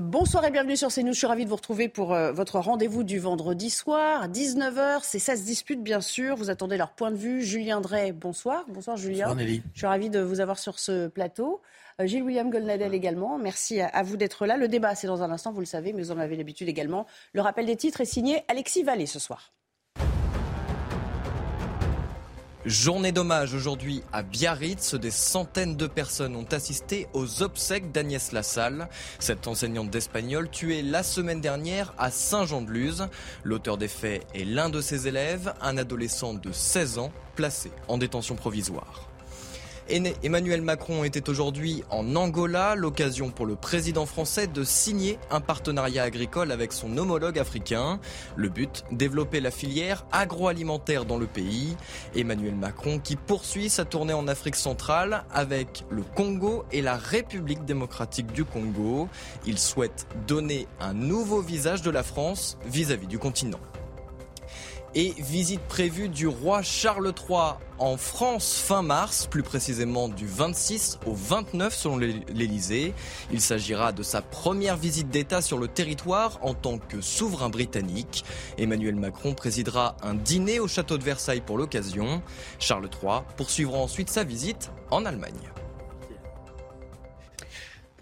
Bonsoir et bienvenue sur CNews. Je suis ravie de vous retrouver pour euh, votre rendez-vous du vendredi soir à 19h. C'est ça se dispute bien sûr. Vous attendez leur point de vue. Julien Drey, bonsoir. Bonsoir Julien. Bonsoir Nelly. Je suis ravie de vous avoir sur ce plateau. Euh, Gilles William Golnadel également. Merci à, à vous d'être là. Le débat, c'est dans un instant, vous le savez, mais vous en avez l'habitude également. Le rappel des titres est signé Alexis Vallée ce soir. Journée d'hommage aujourd'hui à Biarritz. Des centaines de personnes ont assisté aux obsèques d'Agnès Lassalle, cette enseignante d'espagnol tuée la semaine dernière à Saint-Jean-de-Luz. L'auteur des faits est l'un de ses élèves, un adolescent de 16 ans, placé en détention provisoire. Emmanuel Macron était aujourd'hui en Angola, l'occasion pour le président français de signer un partenariat agricole avec son homologue africain. Le but, développer la filière agroalimentaire dans le pays. Emmanuel Macron qui poursuit sa tournée en Afrique centrale avec le Congo et la République démocratique du Congo. Il souhaite donner un nouveau visage de la France vis-à-vis -vis du continent et visite prévue du roi Charles III en France fin mars, plus précisément du 26 au 29 selon l'Elysée. Il s'agira de sa première visite d'État sur le territoire en tant que souverain britannique. Emmanuel Macron présidera un dîner au château de Versailles pour l'occasion. Charles III poursuivra ensuite sa visite en Allemagne.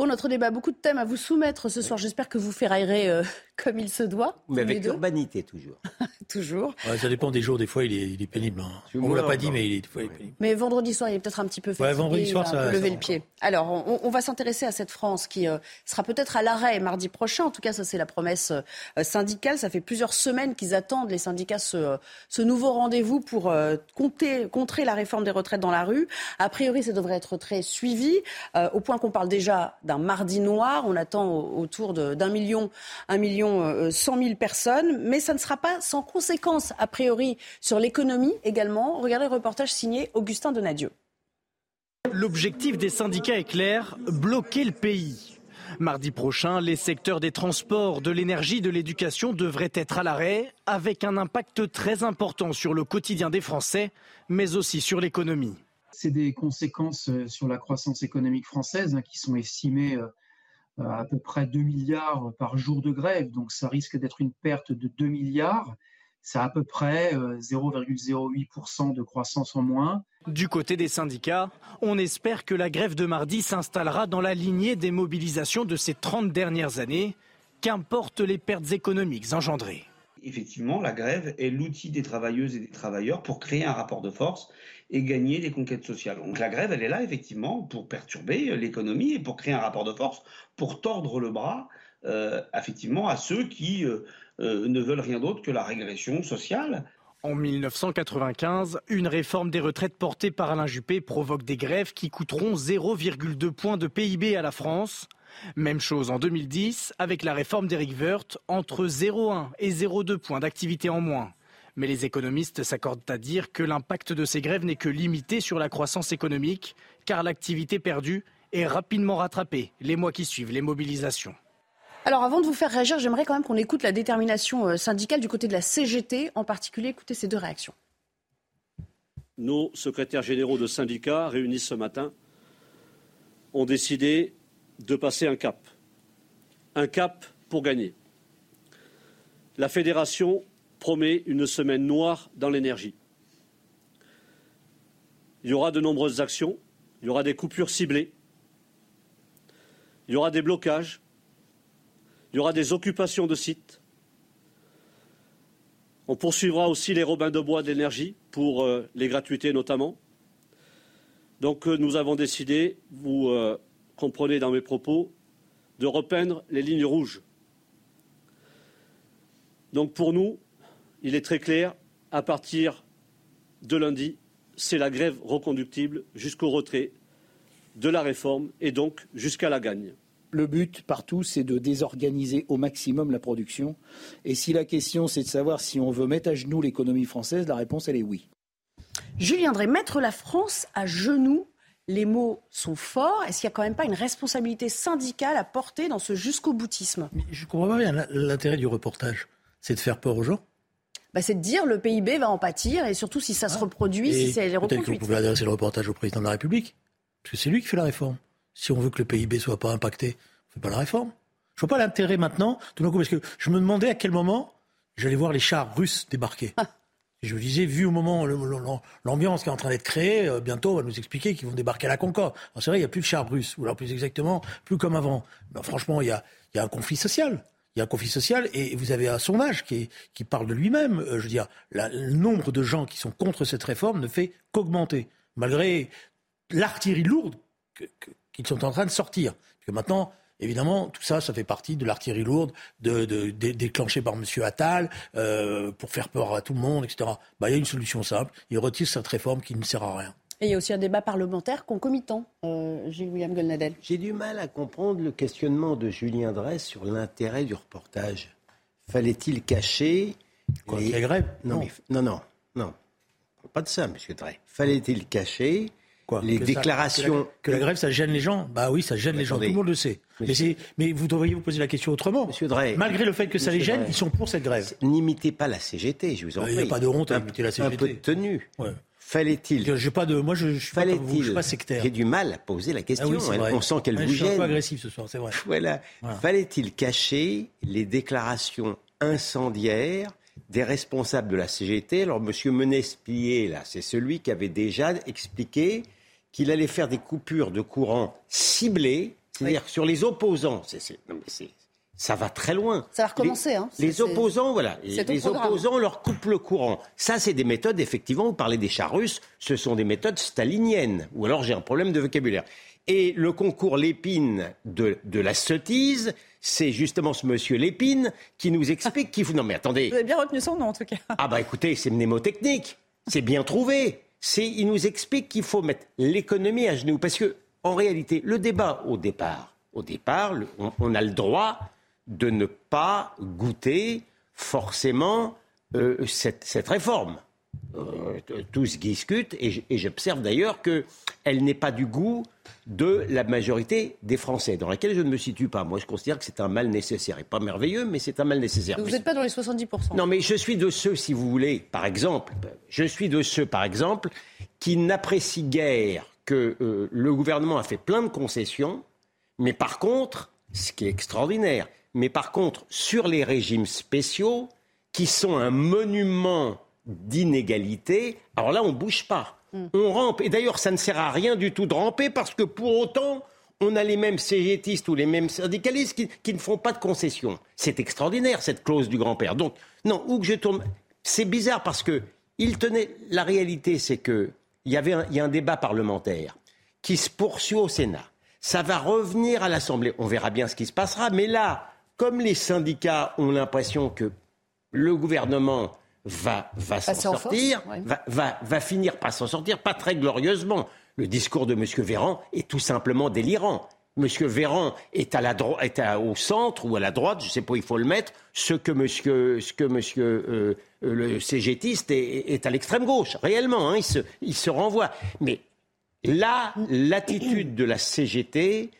Pour notre débat, beaucoup de thèmes à vous soumettre ce soir. J'espère que vous ferraillerez euh, comme il se doit. Mais avec urbanité toujours. toujours. Ouais, ça dépend des jours, des fois il est, il est pénible. Hein. On ne l'a pas dit, mais il est, des fois, il est pénible. Mais vendredi soir, il est peut-être un petit peu fatigué. Ouais, vendredi soir, il va ça- lever ça le pied. Alors, on, on va s'intéresser à cette France qui euh, sera peut-être à l'arrêt mardi prochain. En tout cas, ça c'est la promesse euh, syndicale. Ça fait plusieurs semaines qu'ils attendent les syndicats ce, euh, ce nouveau rendez-vous pour euh, compter, contrer la réforme des retraites dans la rue. A priori, ça devrait être très suivi, euh, au point qu'on parle déjà d'un mardi noir. On attend au- autour d'un million, un million euh, cent mille personnes, mais ça ne sera pas sans conséquences a priori sur l'économie également. Regardez le reportage signé Augustin Donadieu. L'objectif des syndicats est clair, bloquer le pays. Mardi prochain, les secteurs des transports, de l'énergie, de l'éducation devraient être à l'arrêt, avec un impact très important sur le quotidien des Français, mais aussi sur l'économie. C'est des conséquences euh, sur la croissance économique française hein, qui sont estimées euh, à peu près 2 milliards par jour de grève. Donc ça risque d'être une perte de 2 milliards. C'est à peu près euh, 0,08% de croissance en moins. Du côté des syndicats, on espère que la grève de mardi s'installera dans la lignée des mobilisations de ces 30 dernières années, qu'importent les pertes économiques engendrées? Effectivement, la grève est l'outil des travailleuses et des travailleurs pour créer un rapport de force et gagner des conquêtes sociales. Donc la grève, elle est là effectivement pour perturber l'économie et pour créer un rapport de force, pour tordre le bras euh, effectivement à ceux qui euh, euh, ne veulent rien d'autre que la régression sociale. En 1995, une réforme des retraites portée par Alain Juppé provoque des grèves qui coûteront 0,2 points de PIB à la France. Même chose en 2010 avec la réforme d'Éric Woerth, entre 0,1 et 0,2 points d'activité en moins. Mais les économistes s'accordent à dire que l'impact de ces grèves n'est que limité sur la croissance économique, car l'activité perdue est rapidement rattrapée les mois qui suivent les mobilisations. Alors avant de vous faire réagir, j'aimerais quand même qu'on écoute la détermination euh, syndicale du côté de la CGT, en particulier écoutez ces deux réactions. Nos secrétaires généraux de syndicats réunis ce matin ont décidé de passer un cap. Un cap pour gagner. La fédération promet une semaine noire dans l'énergie. Il y aura de nombreuses actions, il y aura des coupures ciblées, il y aura des blocages, il y aura des occupations de sites. On poursuivra aussi les robins de bois de l'énergie pour euh, les gratuités notamment. Donc euh, nous avons décidé, vous euh, comprenez dans mes propos, de repeindre les lignes rouges. Donc pour nous, il est très clair, à partir de lundi, c'est la grève reconductible jusqu'au retrait de la réforme et donc jusqu'à la gagne. Le but partout, c'est de désorganiser au maximum la production. Et si la question, c'est de savoir si on veut mettre à genoux l'économie française, la réponse, elle est oui. Julien Drey, mettre la France à genoux, les mots sont forts. Est-ce qu'il n'y a quand même pas une responsabilité syndicale à porter dans ce jusqu'au boutisme Je ne comprends pas bien l'intérêt du reportage. C'est de faire peur aux gens? Bah, c'est de dire le PIB va en pâtir et surtout si ça se ah. reproduit, si c'est Peut-être que vous pouvez adresser le reportage au président de la République, parce que c'est lui qui fait la réforme. Si on veut que le PIB soit pas impacté, on fait pas la réforme. Je vois pas l'intérêt maintenant, tout d'un coup, parce que je me demandais à quel moment j'allais voir les chars russes débarquer. Ah. Je me disais, vu au moment, l'ambiance qui est en train d'être créée, euh, bientôt on va nous expliquer qu'ils vont débarquer à la Concorde. C'est vrai, il n'y a plus de chars russes, ou alors plus exactement, plus comme avant. Ben, franchement, il y a, un conflit social. Il y a un conflit social et vous avez un sondage qui, qui parle de lui-même. Euh, je veux dire, le nombre de gens qui sont contre cette réforme ne fait qu'augmenter, malgré l'artillerie lourde qu'ils sont en train de sortir. Maintenant, Évidemment, tout ça, ça fait partie de l'artillerie lourde de, déclenchée par M. Attal euh, pour faire peur à tout le monde, etc. Bah, il y a une solution simple. Il retire cette réforme qui ne sert à rien. Et il y a aussi un débat parlementaire concomitant, euh, Gilles-William Golnadel. J'ai du mal à comprendre le questionnement de Julien Dresse sur l'intérêt du reportage. Fallait-il cacher Quoi, les... grèves non, non, non, non, Pas de ça, M. Dresse. Fallait-il cacher les déclarations. que, la, grève, ça gêne les gens Bah oui, ça gêne les gens, tout le monde le sait. Mais, vous devriez vous poser la question autrement. Monsieur Drey, Malgré le fait que ça les gêne, ils sont pour cette grève. N'imitez pas la CGT, je vous en prie. Il n'y a pas de honte à imiter la CGT. Un peu de tenue. Fallait-il. J'ai pas de. Moi, je, je suis pas, vous, suis pas sectaire. J'ai du mal à poser la question. Ah on sent qu'elle vous gêne. Je suis un peu agressif ce soir, c'est vrai. Voilà. Fallait-il cacher les déclarations incendiaires des responsables de la CGT Alors, Monsieur Menespier, là, c'est celui qui avait déjà expliqué qu'il allait faire des coupures de courant ciblées, c'est-à-dire sur les opposants. ça va très loin. Ça va recommencer. Les, hein. les opposants, voilà, les, opposants leur coupent le courant. Ça, c'est des méthodes, effectivement, vous parlez des chars russes, ce sont des méthodes staliniennes. Ou alors j'ai un problème de vocabulaire. Et le concours Lépine de, de la sottise, c'est justement ce monsieur Lépine qui nous explique qu'il faut... Non mais attendez. Vous avez bien retenu son nom en tout cas. Ah bah écoutez, c'est mnémotechnique. C'est bien trouvé c'est il nous explique qu'il faut mettre l'économie à genoux parce que en réalité le débat au départ, au départ, on, a le droit de ne pas goûter forcément euh, cette, réforme. Euh, tous discutent et j'observe d'ailleurs qu'elle n'est pas du goût de la majorité des Français, dans laquelle je ne me situe pas. Moi, je considère que c'est un mal nécessaire. Et pas merveilleux, mais c'est un mal nécessaire. vous n'êtes pas dans les 70%. Non, mais je suis de ceux, si vous voulez, par exemple, je suis de ceux, par exemple, qui n'apprécient guère que euh, le gouvernement a fait plein de concessions, mais par contre, ce qui est extraordinaire, mais par contre, sur les régimes spéciaux, qui sont un monument d'inégalité, alors là, on ne bouge pas. Mm. On rampe. Et d'ailleurs, ça ne sert à rien du tout de ramper parce que pour autant, on a les mêmes cégétistes ou les mêmes syndicalistes qui, ne font pas de concessions. C'est extraordinaire, cette clause du grand-père. Donc, non, où que je tourne. C'est bizarre parce que il tenait. La réalité, c'est que il y avait il y a un débat parlementaire qui se poursuit au Sénat. Ça va revenir à l'Assemblée. On verra bien ce qui se passera. Mais là, comme les syndicats ont l'impression que le gouvernement va, va s'en sortir, va, va, finir par s'en sortir, pas très glorieusement. Le discours de M. Véran est tout simplement délirant. M. Véran est, à la est au centre ou à la droite, je ne sais pas où il faut le mettre, ce que M. Ce que monsieur, euh, euh, le CGTiste est, à l'extrême gauche, réellement, hein, il, se, il se renvoie. Mais là, l'attitude de la CGT,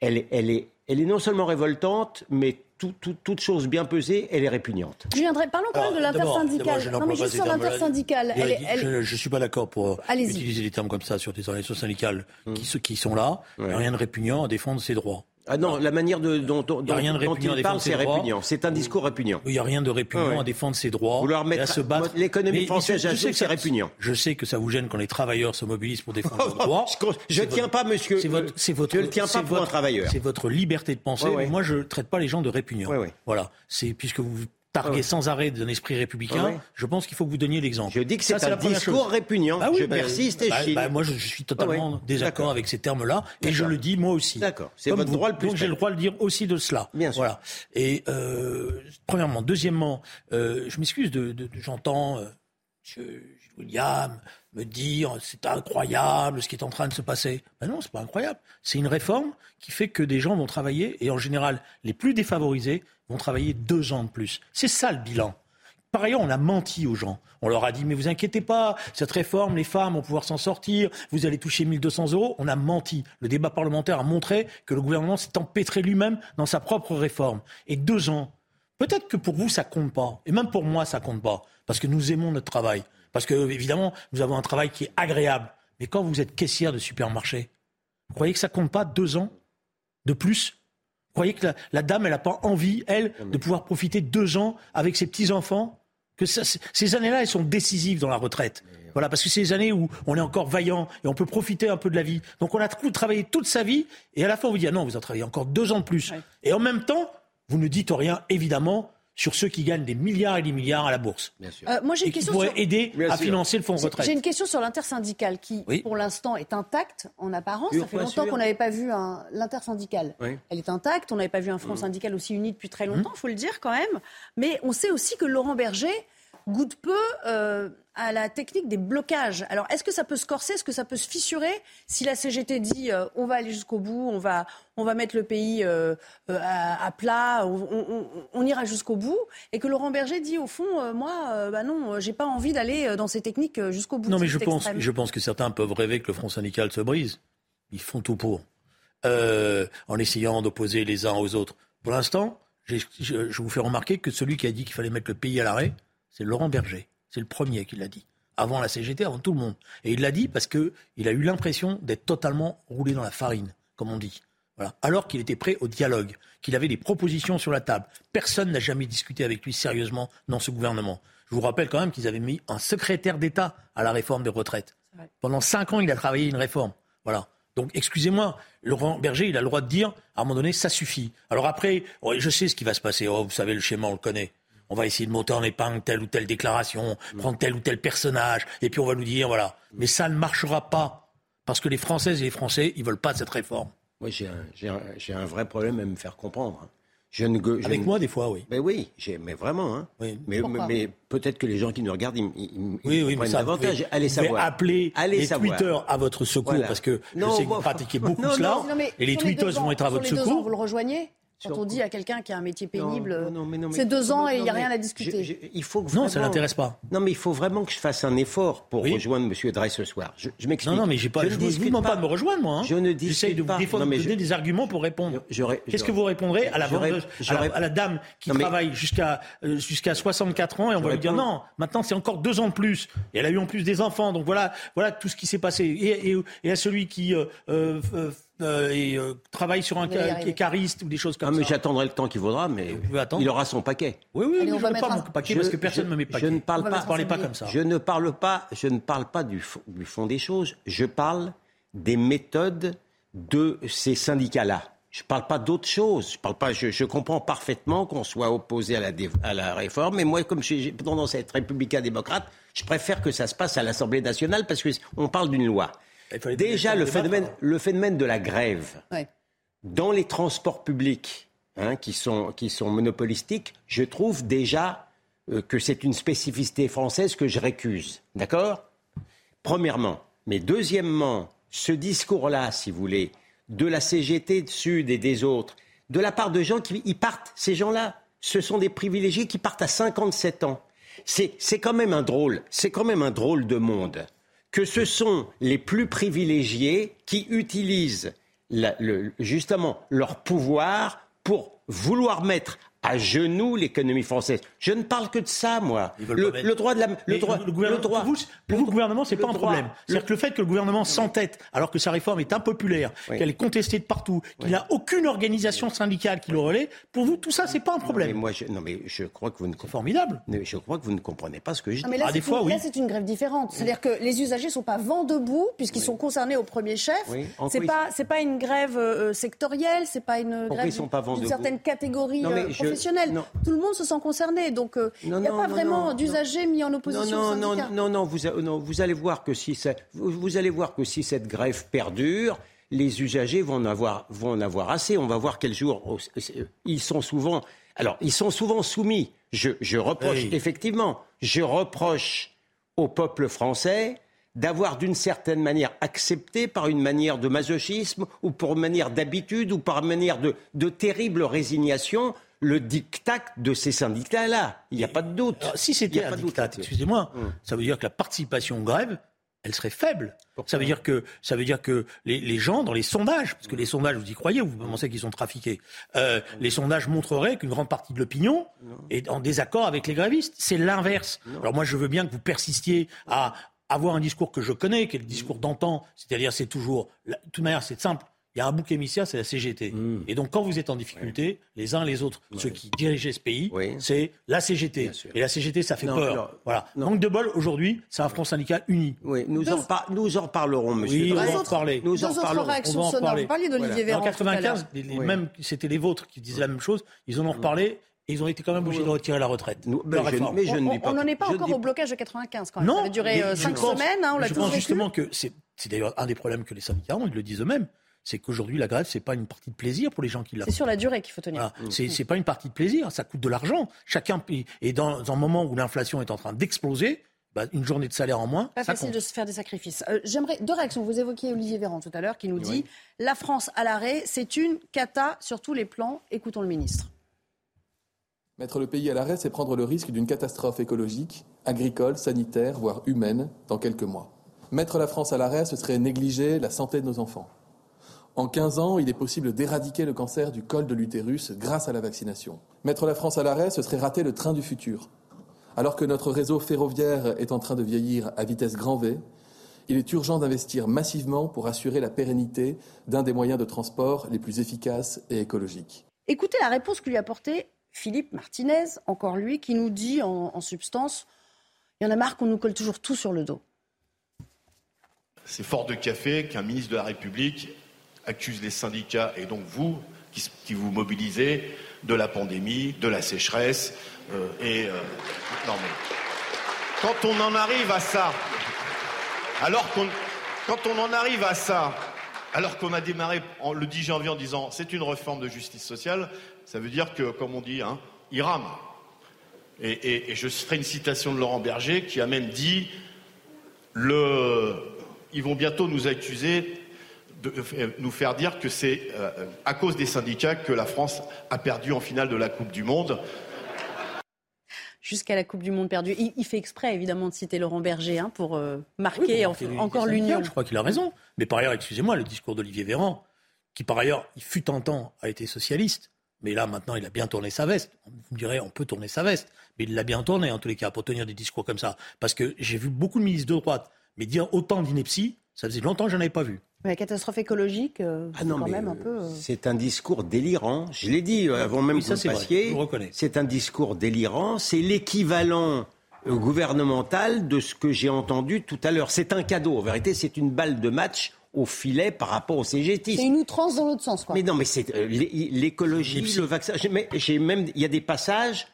elle, elle, est, elle est non seulement révoltante, mais toute chose bien pesée, elle est répugnante. Je viendrai, parlons quand même de l'intersyndicale. Non, mais juste sur l'intersyndicale. Je ne suis pas d'accord pour utiliser des termes comme ça sur des organisations syndicales mmh. qui, qui, sont là. Il n'y a rien de répugnant à défendre ses droits. Ah non, la manière de, dont, dont, il parle, c'est répugnant. C'est un discours répugnant. Il n'y a rien de répugnant à défendre ses droits, Vouloir mettre à se battre. L'économie française, je, sais que c'est répugnant. Je sais que ça vous gêne quand les travailleurs se mobilisent pour défendre leurs droits. Je ne tiens pas, monsieur. C'est votre, je ne tiens pas pour un travailleur. C'est votre liberté de penser. moi, je ne traite pas les gens de répugnants. Voilà. C'est puisque vous targué sans arrêt d'un esprit républicain, je pense qu'il faut que vous donniez l'exemple. Je dis que c'est un discours répugnant. Ah je bah, persiste et bah, bah, Moi, je suis totalement désaccord avec ces termes-là, et je le dis moi aussi. D'accord. C'est votre droit le plus. Donc j'ai le droit de dire aussi de cela. Bien sûr. Voilà. Et euh, premièrement, deuxièmement, euh, je m'excuse de, de, j'entends. Euh, M. William me dire c'est incroyable ce qui est en train de se passer. Ben non, c'est pas incroyable. C'est une réforme qui fait que des gens vont travailler, et en général, les plus défavorisés vont travailler deux ans de plus. C'est ça le bilan. Par ailleurs, on a menti aux gens. On leur a dit, mais vous inquiétez pas, cette réforme, les femmes vont pouvoir s'en sortir, vous allez toucher 1200 euros. On a menti. Le débat parlementaire a montré que le gouvernement s'est empêtré lui-même dans sa propre réforme. Et deux ans, peut-être que pour vous, ça compte pas. Et même pour moi, ça compte pas. Parce que nous aimons notre travail. Parce que, évidemment, nous avons un travail qui est agréable. Mais quand vous êtes caissière de supermarché, vous croyez que ça compte pas deux ans de plus croyez que la, la dame, elle n'a pas envie, elle, de pouvoir profiter deux ans avec ses petits-enfants? Que ça, ces années-là, elles sont décisives dans la retraite. Voilà, parce que c'est les années où on est encore vaillant et on peut profiter un peu de la vie. Donc on a travaillé toute sa vie et à la fin on vous dit ah non, vous avez travaillé encore deux ans de plus. Et en même temps, vous ne dites rien, évidemment, sur ceux qui gagnent des milliards et des milliards à la bourse. Bien sûr. Euh, moi, j'ai une question qui pourraient sur... aider à financer le fonds de retraite. J'ai une question sur l'intersyndicale qui, Oui. pour l'instant, est intacte en apparence. Ça fait longtemps sûr. qu'on n'avait pas vu un- l'intersyndicale. Oui. Elle est intacte. On n'avait pas vu un front Mhm. syndical aussi uni depuis très longtemps, il faut le dire quand même. Mais on sait aussi que Laurent Berger goûte peu euh, à la technique des blocages. Alors, est-ce que ça peut se corser? Est-ce que ça peut se fissurer? Si la CGT dit euh, on va aller jusqu'au bout, on va, on va mettre le pays euh, à, à plat, on, on- on- on ira jusqu'au bout, et que Laurent Berger dit au fond, moi, bah non, j'ai pas envie d'aller dans ces techniques jusqu'au bout. Non, mais je pense, extrême. je pense que certains peuvent rêver que le Front syndical se brise. Ils font tout pour. En essayant d'opposer les uns aux autres. Pour l'instant, je vous fais remarquer que celui qui a dit qu'il fallait mettre le pays à l'arrêt, c'est Laurent Berger. C'est le premier qui l'a dit. Avant la CGT, avant tout le monde. Et il l'a dit parce qu'il a eu l'impression d'être totalement roulé dans la farine, comme on dit. Voilà. Alors qu'il était prêt au dialogue, qu'il avait des propositions sur la table. Personne n'a jamais discuté avec lui sérieusement dans ce gouvernement. Je vous rappelle quand même qu'ils avaient mis un secrétaire d'État à la réforme des retraites. Pendant cinq ans, il a travaillé une réforme. Voilà. Donc, excusez-moi, Laurent Berger, il a le droit de dire, à un moment donné, ça suffit. Alors après, oh, je sais ce qui va se passer. Oh, vous savez, le schéma, on le connaît. On va essayer de monter en épingle telle ou telle déclaration, prendre tel ou tel personnage, et puis on va nous dire, voilà. Mais ça ne marchera pas. Parce que les Françaises et les Français, ils veulent pas de cette réforme. Moi, j'ai un, vrai problème à me faire comprendre. hein. Je ne, je Avec ne- moi, des fois, oui. Mais oui, j'ai- mais vraiment. Hein. Oui. Mais, peut-être que les gens qui nous regardent, ils, ils- ils Oui, ça, vous pouvez- Allez vous savoir. appeler Allez les savoir. tweeters à votre secours, Voilà. parce que Non, je sais que bon, vous pratiquez beaucoup non, cela, non. Non, mais et les ans- vont être à sur votre les deux ans, secours. vous le rejoignez? Quand Sur- on dit à quelqu'un qui a un métier pénible, c'est deux ans et il n'y a rien à discuter. je- il faut que Non, ça l'intéresse pas. Non, mais il faut vraiment que je fasse un effort pour Oui. rejoindre M. Drey ce soir. Je, je m'explique. Non, non, mais pas, je je ne ne vous discute demande pas de me rejoindre, moi. hein. Je ne J'essaye discute de vous pas. défendre, Non, mais de je- donner des arguments pour répondre. Qu'est-ce que vous répondrez à la vendeuse, à la, à la dame qui Non, mais- travaille jusqu'à euh, jusqu'à 64 ans et on va Je lui dire non, maintenant c'est encore deux ans de plus. Et elle a eu en plus des enfants, donc voilà, voilà tout ce qui s'est passé. Et, et- et à celui qui euh, euh, euh, et, euh, travaille sur un cariste ou des choses Ah, comme mais ça. j'attendrai le temps qu'il vaudra, mais il aura son paquet. Oui, oui, Allez, mais on je va ne pas un- mon paquet Je- parce que personne ne me met je ne parle pas- pas tablier. comme ça. Je ne parle pas, je ne parle pas du fond, du fond des choses. Je parle des méthodes de ces syndicats-là. Je ne parle pas d'autre chose. Je, parle pas, je, je comprends parfaitement qu'on soit opposé à la, dé- à la réforme, mais moi, comme j'ai j'ai tendance à être républicain-démocrate, je préfère que ça se passe à l'Assemblée nationale parce qu'on parle d'une loi. Déjà, débattre, le phénomène, alors. le phénomène de la grève Ouais. dans les transports publics hein, qui, sont, qui sont monopolistiques, je trouve déjà euh, que c'est une spécificité française que je récuse. D'accord? Premièrement. Mais deuxièmement, ce discours-là, si vous voulez, de la CGT de Sud et des autres, de la part de gens qui ils partent, ces gens-là, ce sont des privilégiés qui partent à 57 ans. C'est c'est quand même un drôle, c'est quand même un drôle de monde que ce sont les plus privilégiés qui utilisent justement leur pouvoir pour vouloir mettre à genoux l'économie française. Je ne parle que de ça, moi. Le, droit de la, le droit, le gouvernement, le droit- pour vous, pour vous, le gouvernement, c'est pas un droit- problème. C'est-à-dire que le fait que le gouvernement s'entête, alors que sa réforme est impopulaire, Oui. qu'elle est contestée de partout, qu'il n'a aucune organisation syndicale qui le relaie, pour vous, tout ça, c'est pas un Mais problème. moi, je, non, mais je crois que vous ne comprenez. formidable. Je crois que vous ne comprenez pas ce que je dis. Mais là, Ah, c'est des fois, une, oui. là, c'est une grève différente. C'est-à-dire que les usagers sont pas vent debout puisqu'ils sont concernés au premier chef. Oui. En C'est pas c'est pas une grève euh, sectorielle, c'est pas une Pourquoi grève d'une debout certaine catégorie Euh, non. Tout le monde se sent concerné, donc euh, il Non, n'y a non, pas non, vraiment d'usagers mis en opposition non, non, non, non, vous, a- non, vous allez voir que si ça- vous, vous allez voir que si cette grève perdure, les usagers vont en avoir, vont en avoir assez. On va voir quel jour oh, ils sont souvent. Alors, ils sont souvent soumis. Je, je reproche Oui. effectivement, je reproche au peuple français d'avoir d'une certaine manière accepté par une manière de masochisme ou pour une manière d'habitude ou par une manière de, de terrible résignation le diktat de ces syndicats-là. Il n'y a pas de doute. si c'était un diktat, excusez-moi, hum. ça veut dire que la participation grève, elle serait faible. ça veut dire que ça veut dire que les, gens dans les sondages, parce que les sondages, vous y croyez, vous pensez qu'ils sont trafiqués, euh, les sondages montreraient qu'une grande partie de l'opinion est en désaccord avec les grévistes. C'est l'inverse. Alors moi, je veux bien que vous persistiez à avoir un discours que je connais, qui est le discours d'antan, c'est-à-dire c'est toujours, de toute manière, c'est simple il y a un bouc émissaire, c'est la CGT. Mm. Et donc, quand vous êtes en difficulté, les uns les autres, ceux qui dirigeaient ce pays, c'est la CGT. Et la CGT, ça fait peur. voilà. Manque de bol, aujourd'hui, c'est un front syndical uni. Oui, nous, en, nous en parlerons, monsieur. Va en parler. Nous en parlerons. On va en parler. Vous parliez d'Olivier Véran. En 95, les, mêmes, c'était les vôtres qui disaient la même chose. Ils en ont reparlé. Et ils ont été quand même obligés de retirer la retraite. mais, je, ne on n'en est pas encore au blocage de 95 quand même. Non, ça a duré 5 semaines, hein, on l'a Je pense justement que c'est d'ailleurs un des problèmes que les syndicats ont, ils le disent eux-mêmes c'est qu'aujourd'hui la grève c'est pas une partie de plaisir pour les gens qui la. C'est sur la durée qu'il faut tenir. Ce C'est c'est pas une partie de plaisir, ça coûte de l'argent. Chacun et dans un moment où l'inflation est en train d'exploser. Bah, une journée de salaire en moins. Pas facile de se faire des sacrifices. Euh, j'aimerais deux réactions. Vous évoquiez Olivier Véran tout à l'heure qui nous dit la France à l'arrêt, c'est une cata sur tous les plans. Écoutons le ministre. Mettre le pays à l'arrêt, c'est prendre le risque d'une catastrophe écologique, agricole, sanitaire, voire humaine, dans quelques mois. Mettre la France à l'arrêt, ce serait négliger la santé de nos enfants. En 15 ans, il est possible d'éradiquer le cancer du col de l'utérus grâce à la vaccination. Mettre la France à l'arrêt, ce serait rater le train du futur. Alors que notre réseau ferroviaire est en train de vieillir à vitesse grand V, il est urgent d'investir massivement pour assurer la pérennité d'un des moyens de transport les plus efficaces et écologiques. Écoutez la réponse que lui a apportée Philippe Martinez, encore lui, qui nous dit en, en substance il y en a marre qu'on nous colle toujours tout sur le dos. C'est fort de café qu'un ministre de la République accuse les syndicats et donc vous, qui, vous mobilisez, de la pandémie, de la sécheresse. Euh, et euh, quand on en arrive à ça, alors qu'on, quand en arrive à ça, alors qu'on a démarré le 10 janvier en disant c'est une réforme de justice sociale, ça veut dire que, comme on dit, hein, il rame. Et, et, je ferai une citation de Laurent Berger qui a même dit le, ils vont bientôt nous accuser de euh, nous faire dire que c'est euh, à cause des syndicats que la France a perdu en finale de la Coupe du Monde. Jusqu'à la Coupe du Monde perdue. Il, fait exprès, évidemment, de citer Laurent Berger hein, pour euh, marquer encore l'union. Je crois qu'il a raison. Mais par ailleurs, excusez-moi, le discours d'Olivier Véran, qui par ailleurs, il fut un temps, a été socialiste, mais là, maintenant, il a bien tourné sa veste. Vous me direz, on peut tourner sa veste. Mais il l'a bien tourné, en tous les cas, pour tenir des discours comme ça. Parce que j'ai vu beaucoup de ministres de droite, mais dire autant d'inepties, ça faisait longtemps que je n'en avais pas vu. La catastrophe écologique, euh, ah quand même un peu. Euh, c'est un discours délirant. Je l'ai dit euh, avant même que vous passiez. C'est un discours délirant. C'est l'équivalent gouvernemental de ce que j'ai entendu tout à l'heure. C'est un cadeau. En vérité, c'est une balle de match au filet par rapport au CGT. C'est une outrance dans l'autre sens, quoi. Mais non, mais c'est l'écologie, le vaccin. Même, il y a des passages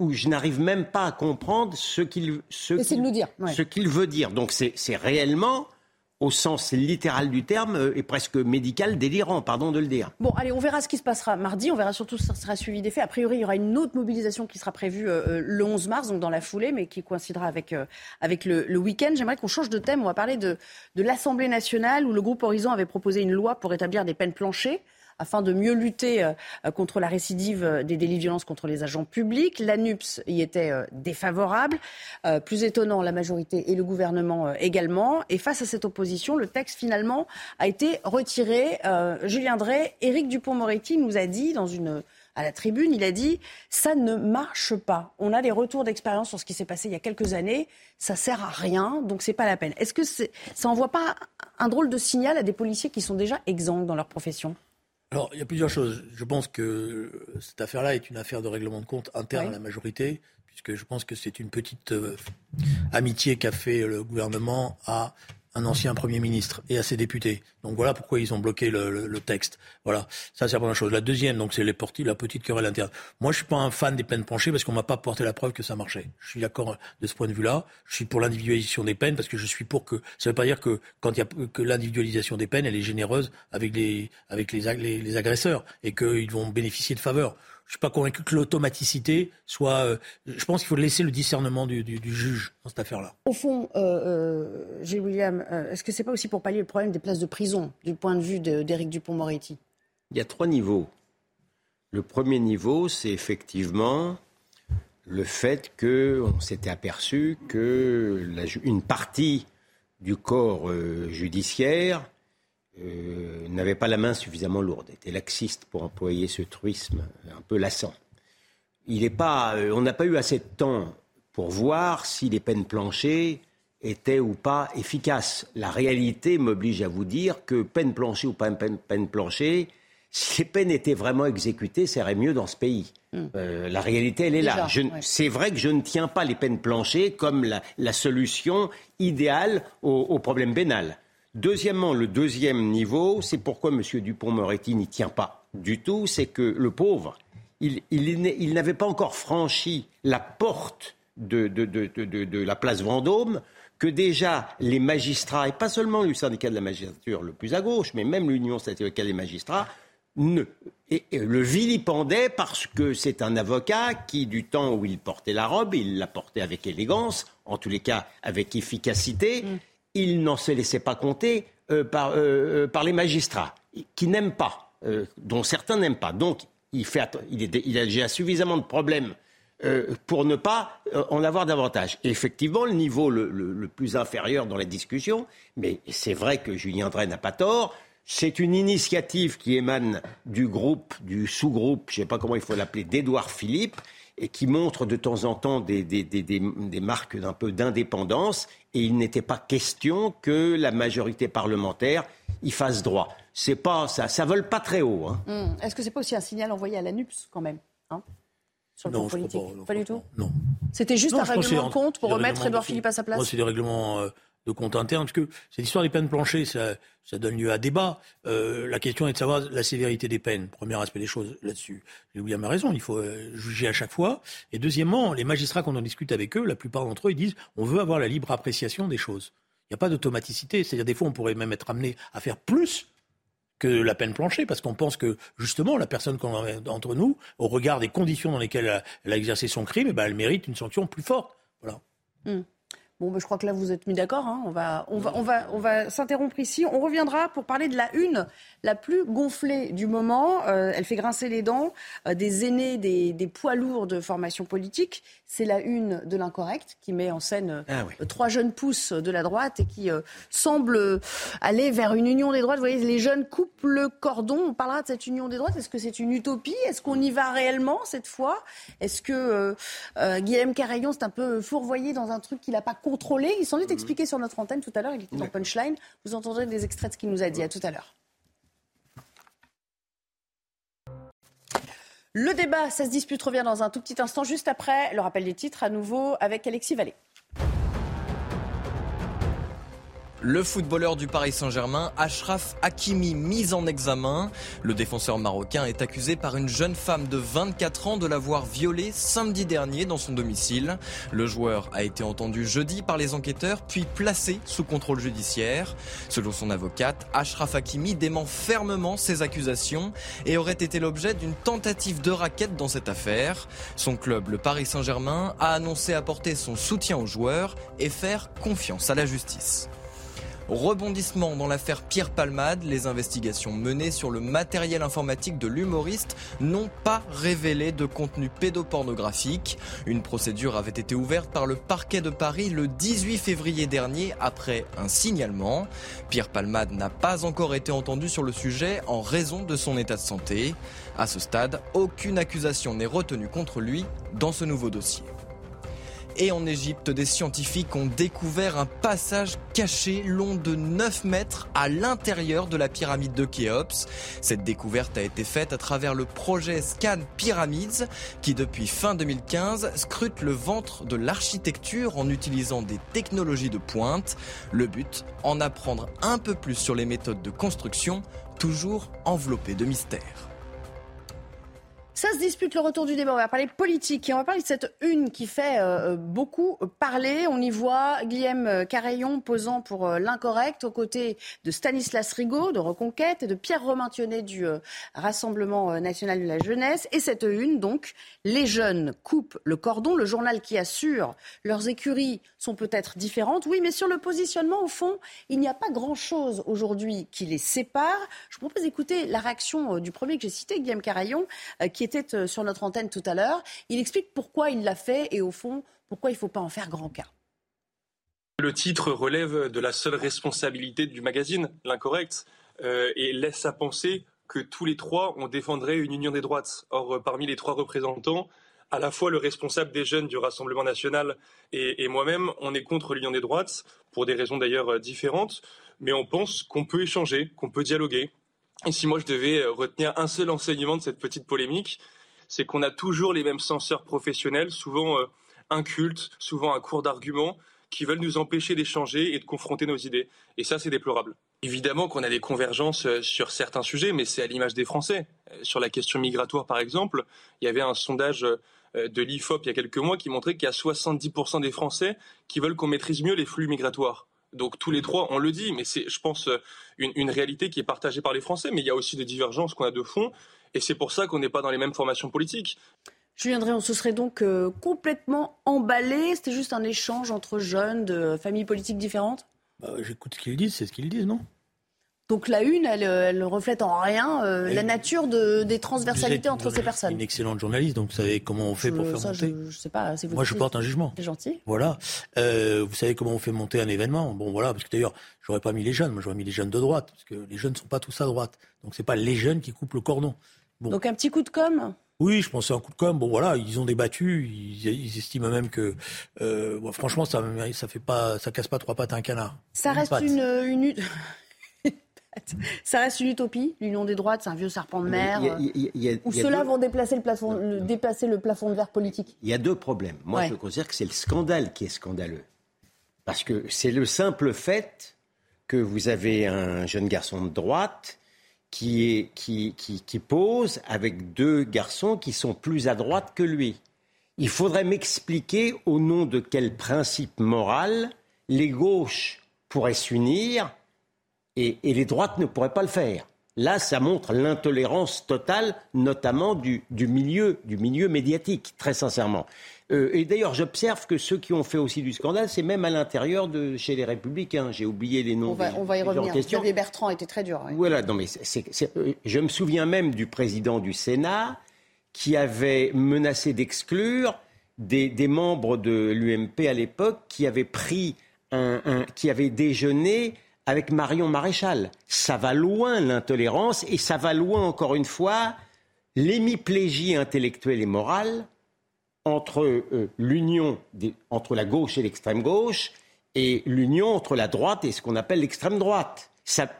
où je n'arrive même pas à comprendre ce qu'il ce qu'il veut dire. Donc c'est réellement au sens littéral du terme, euh, et presque médical délirant, pardon de le dire. Bon, allez, on verra ce qui se passera mardi. On verra surtout si ça sera suivi des faits. A priori, il y aura une autre mobilisation qui sera prévue euh, euh, le 11 mars, donc dans la foulée, mais qui coïncidera avec, avec le, le week-end. J'aimerais qu'on change de thème. On va parler de, de l'Assemblée nationale, où le groupe Horizon avait proposé une loi pour établir des peines planchées afin de mieux lutter euh, contre la récidive euh, des délits de violence contre les agents publics. L'ANUPS y était euh, défavorable. Plus étonnant, la majorité et le gouvernement également. Et face à cette opposition, le texte finalement a été retiré. Julien Drey, Éric Dupont-Moretti nous a dit dans une à la tribune, il a dit ça ne marche pas. On a des retours d'expérience sur ce qui s'est passé il y a quelques années, ça sert à rien, donc c'est pas la peine. Est-ce que ça envoie pas un drôle de signal à des policiers qui sont déjà exempts dans leur profession? Alors, il y a plusieurs choses. Je pense que cette affaire-là est une affaire de règlement de compte interne à la majorité, puisque je pense que c'est une petite euh, amitié qu'a fait le gouvernement à un ancien Premier ministre et à ses députés. Donc voilà pourquoi ils ont bloqué le, texte. Voilà, ça c'est la première chose. La deuxième, donc c'est les la petite querelle interne. Moi, je suis pas un fan des peines penchées parce qu'on m'a pas porté la preuve que ça marchait. Je suis d'accord de ce point de vue-là. Je suis pour l'individualisation des peines parce que je suis pour que ça veut pas dire que quand il y a que l'individualisation des peines, elle est généreuse avec les avec les, les, agresseurs et qu'ils vont bénéficier de faveurs. Je suis pas convaincu que l'automaticité soit. Euh, je pense qu'il faut laisser le discernement du, juge dans cette affaire-là. Au fond, euh, euh William, euh, est-ce que c'est pas aussi pour pallier le problème des places de prison du point de vue d'Éric Dupont-Moretti Il y a trois niveaux. Le premier niveau, c'est effectivement le fait qu'on s'était aperçu que une partie du corps judiciaire euh, n'avait pas la main suffisamment lourde, était laxiste pour employer ce truisme un peu lassant. Il est pas, euh, on n'a pas eu assez de temps pour voir si les peines planchées étaient ou pas efficaces. La réalité m'oblige à vous dire que peine planchée ou pas peine, peine planchée, si les peines étaient vraiment exécutées, ça irait mieux dans ce pays. Hmm. Euh, la réalité, elle est là. C'est vrai que je ne tiens pas les peines planchées comme la, solution idéale au, au problème pénal. Deuxièmement, le deuxième niveau, c'est pourquoi M. Dupont-Moretti n'y tient pas du tout, c'est que le pauvre, il, n'avait pas encore franchi la porte de, la place Vendôme, que déjà les magistrats, et pas seulement le syndicat de la magistrature le plus à gauche, mais même l'Union syndicale des magistrats, le vilipendaient parce que c'est un avocat qui, du temps où il portait la robe, il la portait avec élégance, en tous les cas avec efficacité, mm il n'en se laissait pas compter euh, euh, euh, par, les magistrats, qui n'aiment pas, dont certains n'aiment pas. Donc, il, fait, il, a déjà suffisamment de problèmes pour ne pas en avoir davantage. effectivement, le niveau le, plus inférieur dans la discussion, mais c'est vrai que Julien Drey n'a pas tort, c'est une initiative qui émane du groupe, du sous-groupe, je ne sais pas comment il faut l'appeler, d'Édouard Philippe, et qui montre de temps en temps des, des marques d'un peu d'indépendance. Et il n'était pas question que la majorité parlementaire y fasse droit. C'est pas ça, ça vole pas très haut. Hein. Hmm. Est-ce que c'est pas aussi un signal envoyé à l'ANUPS quand même hein, sur le plan politique? pas, du tout? Non. C'était juste un règlement de compte pour remettre Edouard Philippe à sa place? Moi, c'est des règlements euh, de compte interne, parce que cette histoire des peines planchées, ça, donne lieu à débat. Euh, la question est de savoir la sévérité des peines. Premier aspect des choses là-dessus. William a raison, il faut euh, juger à chaque fois. Et deuxièmement, les magistrats, quand on discute avec eux, la plupart d'entre eux, ils disent on veut avoir la libre appréciation des choses. Il n'y a pas d'automaticité. C'est-à-dire, des fois, on pourrait même être amené à faire plus que la peine planchée, parce qu'on pense que justement la personne qu'on a entre nous, au regard des conditions dans lesquelles elle a, exercé son crime, eh ben, elle mérite une sanction plus forte. Voilà. Hmm. Bon, ben, je crois que là, vous êtes mis d'accord. Hein. On va, on va, on va, on va s'interrompre ici. On reviendra pour parler de la une la plus gonflée du moment. Euh, elle fait grincer les dents euh, des aînés, des, des, poids lourds de formation politique. C'est la une de l'incorrect qui met en scène ah euh, trois jeunes pousses de la droite et qui semble aller vers une union des droites. Vous voyez, les jeunes coupent le cordon. On parlera de cette union des droites. Est-ce que c'est une utopie? Est-ce qu'on y va réellement cette fois? Est-ce que Guillaume Carayon s'est un peu fourvoyé dans un truc qu'il n'a pas contrôlé. Il s'en est expliqué sur notre antenne tout à l'heure. Il était dans Punchline. Vous entendrez des extraits de ce qu'il nous a dit. À tout à l'heure. Le débat, ça se dispute, revient dans un tout petit instant, juste après le rappel des titres, à nouveau avec Alexis Vallée. Le footballeur du Paris Saint-Germain, Ashraf Hakimi, mis en examen. Le défenseur marocain est accusé par une jeune femme de 24 ans de l'avoir violé samedi dernier dans son domicile. Le joueur a été entendu jeudi par les enquêteurs, puis placé sous contrôle judiciaire. Selon son avocate, Ashraf Hakimi dément fermement ces accusations et aurait été l'objet d'une tentative de raquette dans cette affaire. Son club, le Paris Saint-Germain, a annoncé apporter son soutien au joueur et faire confiance à la justice. Rebondissement dans l'affaire Pierre Palmade, les investigations menées sur le matériel informatique de l'humoriste n'ont pas révélé de contenu pédopornographique. Une procédure avait été ouverte par le parquet de Paris le 18 février dernier après un signalement. Pierre Palmade n'a pas encore été entendu sur le sujet en raison de son état de santé. À ce stade, aucune accusation n'est retenue contre lui dans ce nouveau dossier. Et en Égypte, des scientifiques ont découvert un passage caché long de 9 mètres à l'intérieur de la pyramide de Khéops. Cette découverte a été faite à travers le projet Scan Pyramids qui depuis fin 2015 scrute le ventre de l'architecture en utilisant des technologies de pointe. Le but, en apprendre un peu plus sur les méthodes de construction, toujours enveloppées de mystère. Ça se dispute le retour du débat. On va parler politique et on va parler de cette une qui fait euh, beaucoup parler. On y voit Guillaume Carayon posant pour euh, l'incorrect aux côtés de Stanislas Rigaud de Reconquête et de Pierre Romain du euh, Rassemblement national de la jeunesse. Et cette une, donc, les jeunes coupent le cordon. Le journal qui assure leurs écuries sont peut-être différentes. Oui, mais sur le positionnement, au fond, il n'y a pas grand-chose aujourd'hui qui les sépare. Je vous propose d'écouter la réaction du premier que j'ai cité, Guillaume Carayon, qui était euh, sur notre antenne tout à l'heure. Il explique pourquoi il l'a fait et au fond, pourquoi il ne faut pas en faire grand cas. Le titre relève de la seule responsabilité du magazine, l'incorrect, euh, et laisse à penser que tous les trois, on défendrait une union des droites. Or, euh, parmi les trois représentants, à la fois le responsable des jeunes du Rassemblement national et, et moi-même, on est contre l'union des droites, pour des raisons d'ailleurs différentes, mais on pense qu'on peut échanger, qu'on peut dialoguer, et si moi je devais euh, retenir un seul enseignement de cette petite polémique, c'est qu'on a toujours les mêmes censeurs professionnels, souvent euh, incultes, souvent à court d'arguments, qui veulent nous empêcher d'échanger et de confronter nos idées. Et ça, c'est déplorable. Évidemment qu'on a des convergences euh, sur certains sujets, mais c'est à l'image des Français. Sur la question migratoire, par exemple, il y avait un sondage de l'IFOP il y a quelques mois qui montrait qu'il y a 70% des Français qui veulent qu'on maîtrise mieux les flux migratoires. Donc tous les trois, on le dit, mais c'est, je pense, euh, une, réalité qui est partagée par les Français. Mais il y a aussi des divergences qu'on a de fond, et c'est pour ça qu'on n'est pas dans les mêmes formations politiques. Julien Drey, on se serait donc euh, complètement emballé. C'était juste un échange entre jeunes de familles politiques différentes? Bah, J'écoute ce qu'ils disent, c'est ce qu'ils disent, non? Donc la une, elle, elle reflète en rien euh, la nature de, des transversalités entre ces personnes. Une excellente journaliste, donc vous savez comment on fait pour faire monter. Je, je, sais pas. Vous Moi, je porte un jugement. C'est gentil. Voilà. Euh, vous savez comment on fait monter un événement. Bon, voilà, parce que d'ailleurs, j'aurais pas mis les jeunes. Moi, j'aurais mis les jeunes de droite, parce que les jeunes ne sont pas tous à droite. Donc c'est pas les jeunes qui coupent le cordon. Donc un petit coup de com. Oui, je pensais un coup de com. Bon, voilà, ils ont débattu. Ils, ils estiment même que, euh, bon, franchement, ça, ça fait pas, ça casse pas trois pattes à un canard. Ça reste une, une, ça reste une utopie, l'union des droites, c'est un vieux serpent de mer. Ou ceux-là vont déplacer le, plafond, le, dépasser le plafond de verre politique Il y a deux problèmes. Moi, je considère que c'est le scandale qui est scandaleux. Parce que c'est le simple fait que vous avez un jeune garçon de droite qui, est, qui, qui, qui pose avec deux garçons qui sont plus à droite que lui. Il faudrait m'expliquer au nom de quel principe moral les gauches pourraient s'unir et, les droites ne pourraient pas le faire. Là, ça montre l'intolérance totale, notamment du, milieu, du milieu médiatique, très sincèrement. Euh, et d'ailleurs, j'observe que ceux qui ont fait aussi du scandale, c'est même à l'intérieur de chez les Républicains. J'ai oublié les noms. On va, on va y revenir. Xavier Bertrand était très dur. Voilà. Non, mais euh, je me souviens même du président du Sénat qui avait menacé d'exclure des, membres de l'UMP à l'époque qui avaient pris un, qui avaient déjeuné avec Marion Maréchal. Ça va loin l'intolérance et ça va loin encore une fois l'hémiplégie intellectuelle et morale entre euh, l'union entre la gauche et l'extrême gauche et l'union entre la droite et ce qu'on appelle l'extrême droite.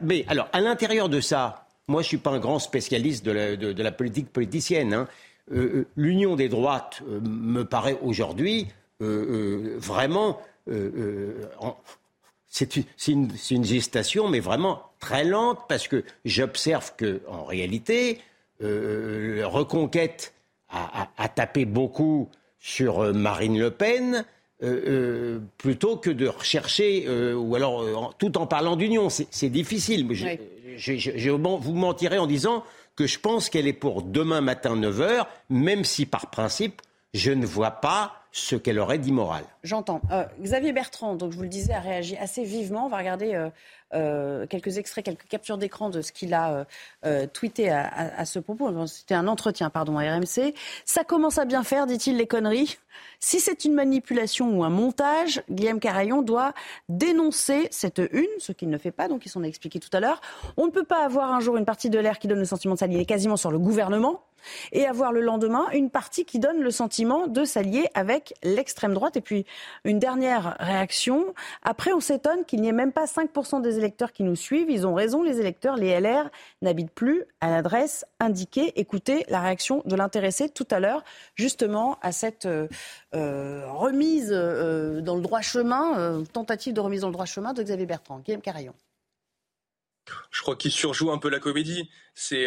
mais alors à l'intérieur de ça, moi je suis pas un grand spécialiste de la, politique politicienne. Hein. Euh, euh, l'union des droites me paraît aujourd'hui vraiment c'est une, gestation, mais vraiment très lente, parce que j'observe qu'en réalité, euh, Reconquête a, tapé beaucoup sur euh, Marine Le Pen, euh, plutôt que de rechercher, ou alors tout en parlant d'union. C'est difficile. Je, je, vous mentirai en disant que je pense qu'elle est pour demain matin 9h, même si par principe, je ne vois pas ce qu'elle aurait d'immoral. J'entends. Euh, Xavier Bertrand, donc je vous le disais, a réagi assez vivement. On va regarder euh, euh, quelques extraits, quelques captures d'écran de ce qu'il a tweeté à, ce propos. C'était un entretien, pardon, à RMC. Ça commence à bien faire, dit-il, les conneries. Si c'est une manipulation ou un montage, Guillaume Carayon doit dénoncer cette une, ce qu'il ne fait pas, donc il s'en a expliqué tout à l'heure. On ne peut pas avoir un jour une partie de l'air qui donne le sentiment de s'allier quasiment sur le gouvernement et avoir le lendemain une partie qui donne le sentiment de s'allier avec l'extrême droite. Et puis une dernière réaction. Après, on s'étonne qu'il n'y ait même pas 5% des électeurs qui nous suivent. Ils ont raison, les électeurs, les LR n'habitent plus à l'adresse indiquée. Écoutez la réaction de l'intéressé tout à l'heure, justement à cette euh, euh, remise euh, dans le droit chemin, tentative de remise dans le droit chemin de Xavier Bertrand. Guillaume Carayon. je crois qu'il surjoue un peu la comédie. C'est